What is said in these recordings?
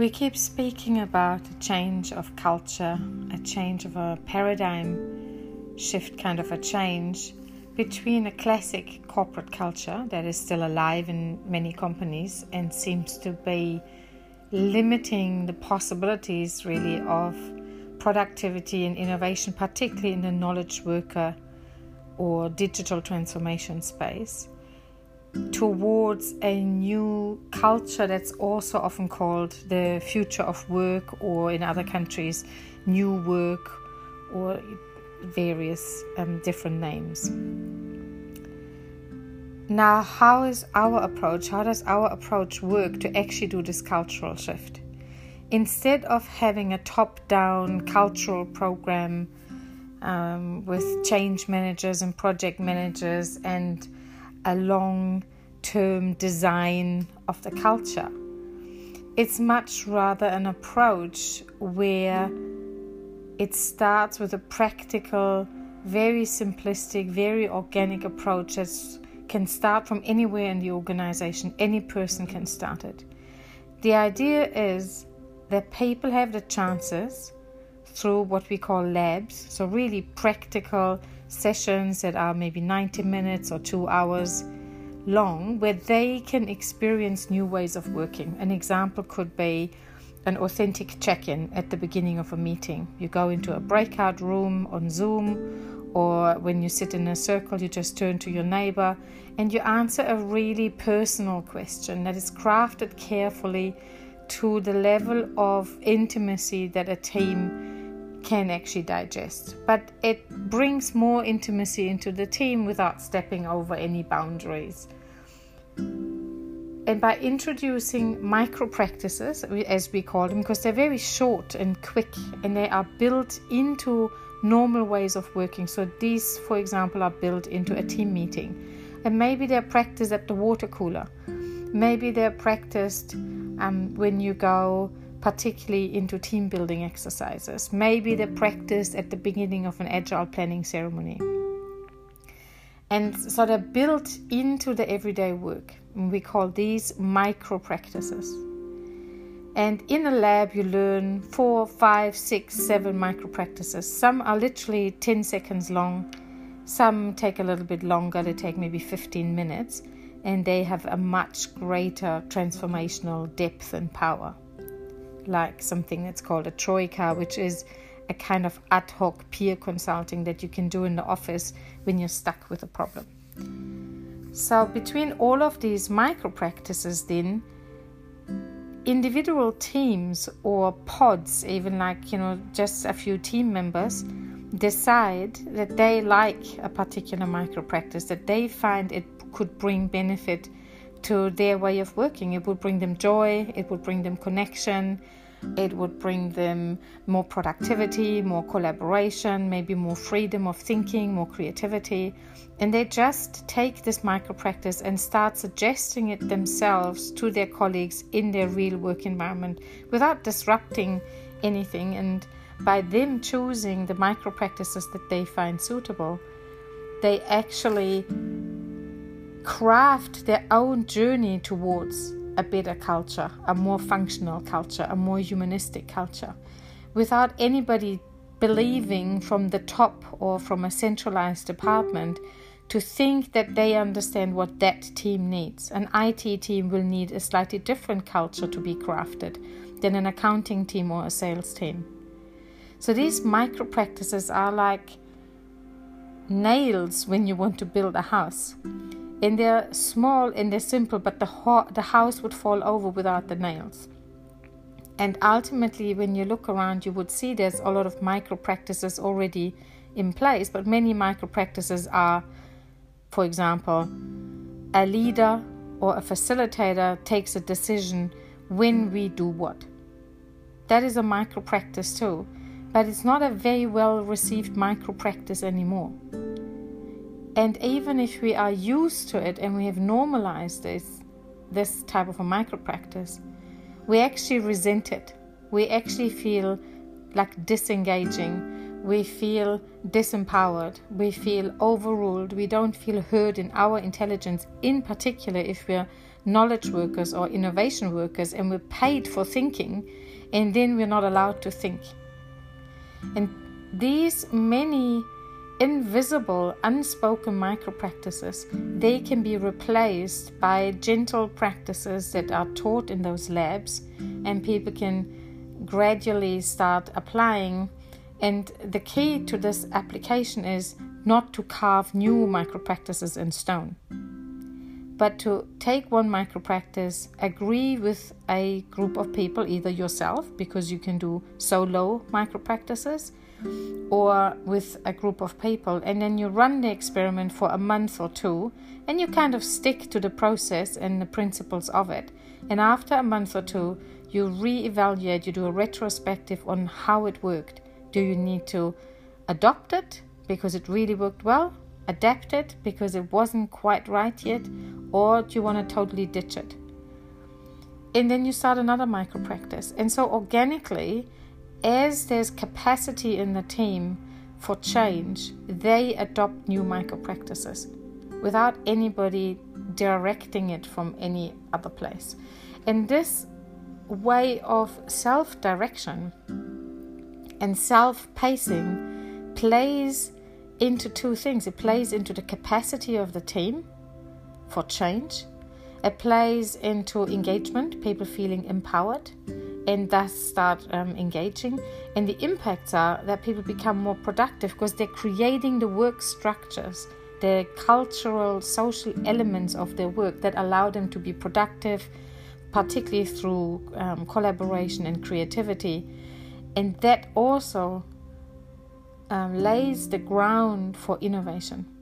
We keep speaking about a change of culture, a change of a paradigm shift, kind of a change between a classic corporate culture that is still alive in many companies and seems to be limiting the possibilities really of productivity and innovation, particularly in the knowledge worker or digital transformation space towards a new culture that's also often called the future of work, or in other countries, new work, or various um, different names. Now, how is our approach? How does our approach work to actually do this cultural shift? Instead of having a top down cultural program um, with change managers and project managers and a long term design of the culture. It's much rather an approach where it starts with a practical, very simplistic, very organic approach that can start from anywhere in the organization. Any person can start it. The idea is that people have the chances through what we call labs, so really practical sessions that are maybe 90 minutes or two hours long, where they can experience new ways of working. An example could be an authentic check in at the beginning of a meeting. You go into a breakout room on Zoom, or when you sit in a circle, you just turn to your neighbor and you answer a really personal question that is crafted carefully to the level of intimacy that a team can actually digest. But it brings more intimacy into the team without stepping over any boundaries. And by introducing micro practices, as we call them, because they're very short and quick and they are built into normal ways of working. So, these, for example, are built into a team meeting. And maybe they're practiced at the water cooler. Maybe they're practiced um, when you go particularly into team building exercises. Maybe they're practiced at the beginning of an agile planning ceremony. And so they're built into the everyday work. We call these micro practices. And in a lab, you learn four, five, six, seven micro practices. Some are literally 10 seconds long, some take a little bit longer, they take maybe 15 minutes, and they have a much greater transformational depth and power like something that's called a troika, which is a kind of ad hoc peer consulting that you can do in the office when you're stuck with a problem. So, between all of these micro practices, then individual teams or pods, even like you know, just a few team members, decide that they like a particular micro practice, that they find it could bring benefit to their way of working. It would bring them joy, it would bring them connection, it would bring them more productivity, more collaboration, maybe more freedom of thinking, more creativity. And they just take this micro practice and start suggesting it themselves to their colleagues in their real work environment without disrupting anything. And by them choosing the micro practices that they find suitable, they actually craft their own journey towards a better culture, a more functional culture, a more humanistic culture, without anybody believing from the top or from a centralized department to think that they understand what that team needs. An IT team will need a slightly different culture to be crafted than an accounting team or a sales team. So these micro practices are like nails when you want to build a house and they're small and they're simple, but the, ho- the house would fall over without the nails. And ultimately, when you look around, you would see there's a lot of micro practices already in place, but many micro practices are, for example, a leader or a facilitator takes a decision when we do what. That is a micro practice too, but it's not a very well received micro practice anymore. And even if we are used to it and we have normalized this, this type of a micro practice, we actually resent it. We actually feel like disengaging. We feel disempowered. We feel overruled. We don't feel heard in our intelligence, in particular if we're knowledge workers or innovation workers and we're paid for thinking and then we're not allowed to think. And these many invisible, unspoken micro practices, they can be replaced by gentle practices that are taught in those labs, and people can gradually start applying. And the key to this application is not to carve new micro practices in stone, but to take one micro practice, agree with a group of people, either yourself, because you can do solo micro practices or with a group of people, and then you run the experiment for a month or two, and you kind of stick to the process and the principles of it. And after a month or two, you re-evaluate, you do a retrospective on how it worked. Do you need to adopt it because it really worked well, adapt it because it wasn't quite right yet, or do you want to totally ditch it? And then you start another micro practice. And so organically, as there's capacity in the team for change, they adopt new micro practices without anybody directing it from any other place. And this way of self direction and self pacing plays into two things. It plays into the capacity of the team for change, it plays into engagement, people feeling empowered and thus start um, engaging. And the impacts are that people become more productive because they're creating the work structures, the cultural, social elements of their work that allow them to be productive, particularly through um, collaboration and creativity. And that also um, lays the ground for innovation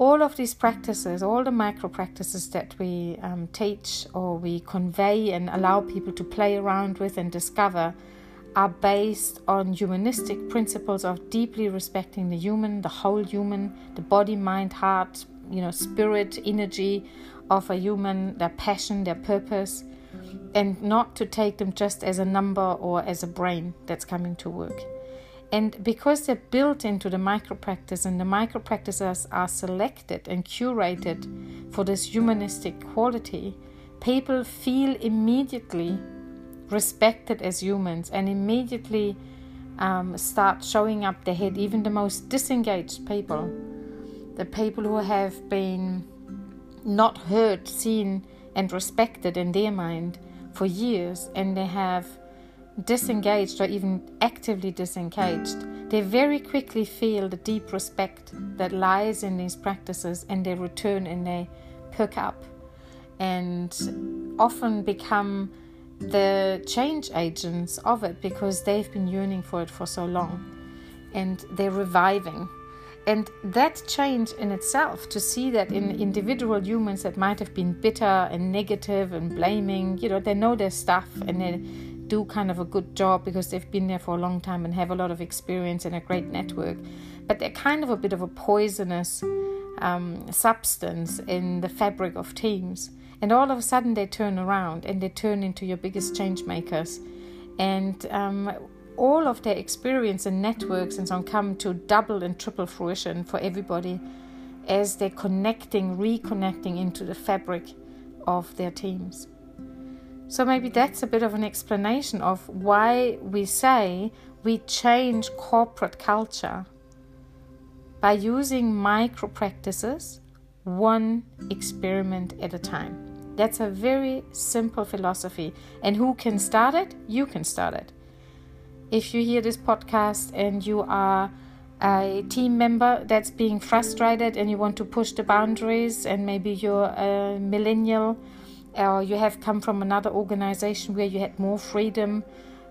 all of these practices, all the micro practices that we um, teach or we convey and allow people to play around with and discover, are based on humanistic principles of deeply respecting the human, the whole human, the body, mind, heart, you know, spirit, energy of a human, their passion, their purpose, and not to take them just as a number or as a brain that's coming to work. And because they're built into the micro practice and the micro practices are selected and curated for this humanistic quality, people feel immediately respected as humans and immediately um, start showing up their head, even the most disengaged people, the people who have been not heard, seen, and respected in their mind for years, and they have disengaged or even actively disengaged, they very quickly feel the deep respect that lies in these practices and they return and they perk up and often become the change agents of it because they've been yearning for it for so long and they're reviving. And that change in itself, to see that in individual humans that might have been bitter and negative and blaming, you know, they know their stuff and they do kind of a good job because they've been there for a long time and have a lot of experience and a great network. But they're kind of a bit of a poisonous um, substance in the fabric of teams. And all of a sudden they turn around and they turn into your biggest change makers. And um, all of their experience and networks and so on come to double and triple fruition for everybody as they're connecting, reconnecting into the fabric of their teams. So maybe that's a bit of an explanation of why we say we change corporate culture by using micro practices one experiment at a time. That's a very simple philosophy. And who can start it? You can start it. If you hear this podcast and you are a team member that's being frustrated and you want to push the boundaries, and maybe you're a millennial or you have come from another organization where you had more freedom,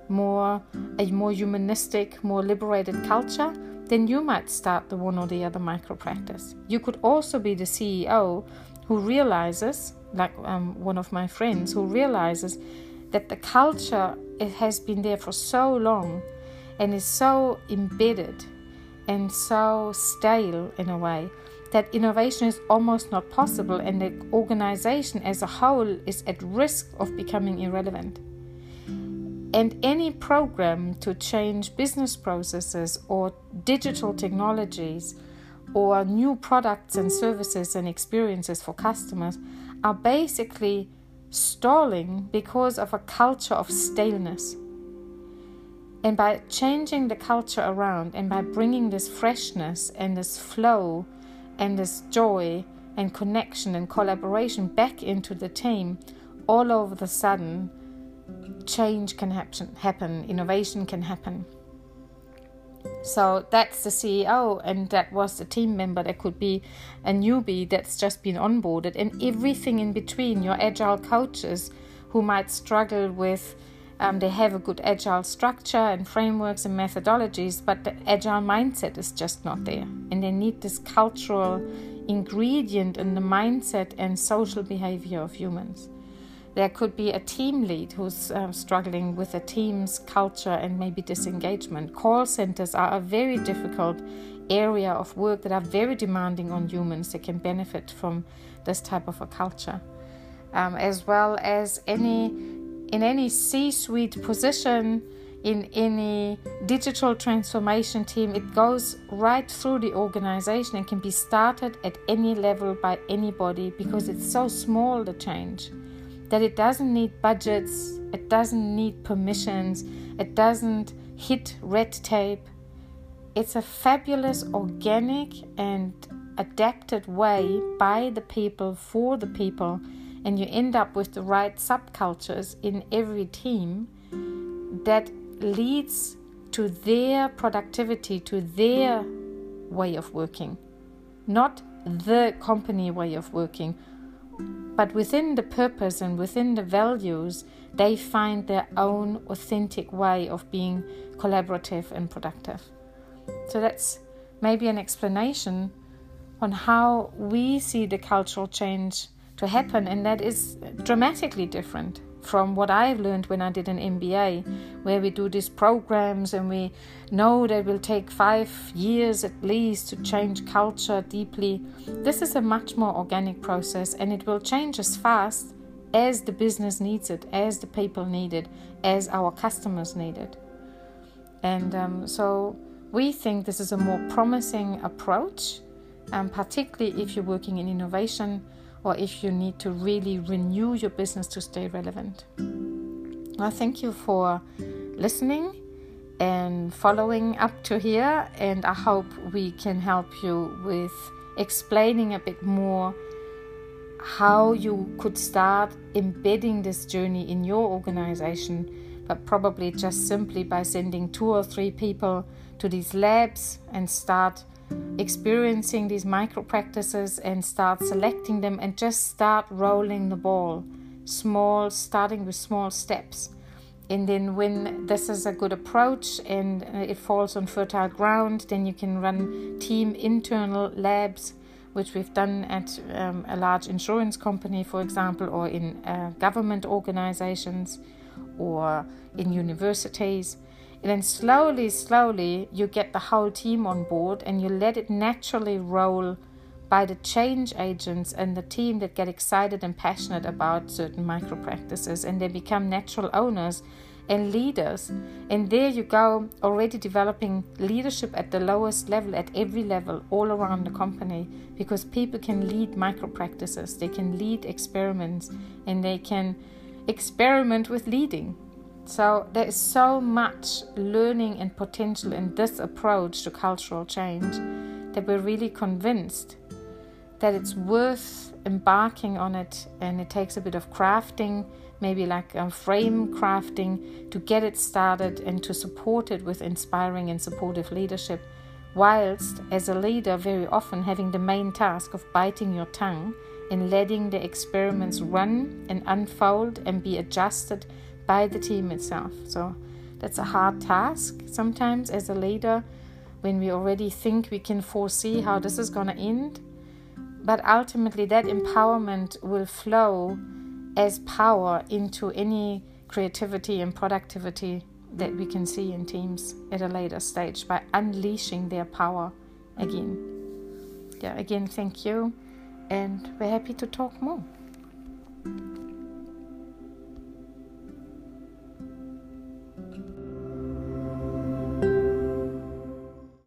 more a more humanistic, more liberated culture, then you might start the one or the other micro practice. You could also be the CEO who realizes, like um, one of my friends, who realizes that the culture it has been there for so long and is so embedded and so stale in a way that innovation is almost not possible and the organization as a whole is at risk of becoming irrelevant. And any program to change business processes or digital technologies or new products and services and experiences for customers are basically stalling because of a culture of staleness. And by changing the culture around and by bringing this freshness and this flow and this joy and connection and collaboration back into the team, all over the sudden, change can happen, happen innovation can happen. So that's the CEO, and that was the team member. That could be a newbie that's just been onboarded, and everything in between. Your agile coaches who might struggle with, um, they have a good agile structure and frameworks and methodologies, but the agile mindset is just not there. And they need this cultural ingredient in the mindset and social behavior of humans. There could be a team lead who's uh, struggling with a team's culture and maybe disengagement. Call centers are a very difficult area of work that are very demanding on humans that can benefit from this type of a culture. Um, as well as any in any C-suite position in any digital transformation team, it goes right through the organization and can be started at any level by anybody because it's so small the change that it doesn't need budgets, it doesn't need permissions, it doesn't hit red tape. It's a fabulous, organic, and adapted way by the people for the people, and you end up with the right subcultures in every team that leads to their productivity, to their way of working, not the company way of working but within the purpose and within the values, they find their own authentic way of being collaborative and productive. So that's maybe an explanation on how we see the cultural change to happen, and that is dramatically different from what I've learned when I did an MBA, where we do these programs and we know that it will take five years at least to change culture deeply. This is a much more organic process and it will change as fast as the business needs it, as the people need it, as our customers need it. And um, so we think this is a more promising approach, um, particularly if you're working in innovation or if you need to really renew your business to stay relevant. Well, thank you for listening and following up to here, and I hope we can help you with explaining a bit more how you could start embedding this journey in your organization, but probably just simply by sending two or three people to these labs and start experiencing these micro practices and start selecting them and just start rolling the ball small starting with small steps. And then when this is a good approach and uh, it falls on fertile ground then you can run team internal labs which we've done at um, a large insurance company for example or in uh, government organizations or in universities and then slowly, slowly, you get the whole team on board and you let it naturally roll by the change agents and the team that get excited and passionate about certain micro practices and they become natural owners and leaders. And there you go, already developing leadership at the lowest level, at every level, all around the company, because people can lead micro practices, they can lead experiments, and they can experiment with leading. So there is so much learning and potential in this approach to cultural change that we're really convinced that it's worth embarking on it and it takes a bit of crafting maybe like a frame crafting to get it started and to support it with inspiring and supportive leadership whilst as a leader very often having the main task of biting your tongue and letting the experiments run and unfold and be adjusted by the team itself. So that's a hard task sometimes as a leader when we already think we can foresee how this is going to end. But ultimately, that empowerment will flow as power into any creativity and productivity that we can see in teams at a later stage by unleashing their power again. Yeah, again, thank you, and we're happy to talk more.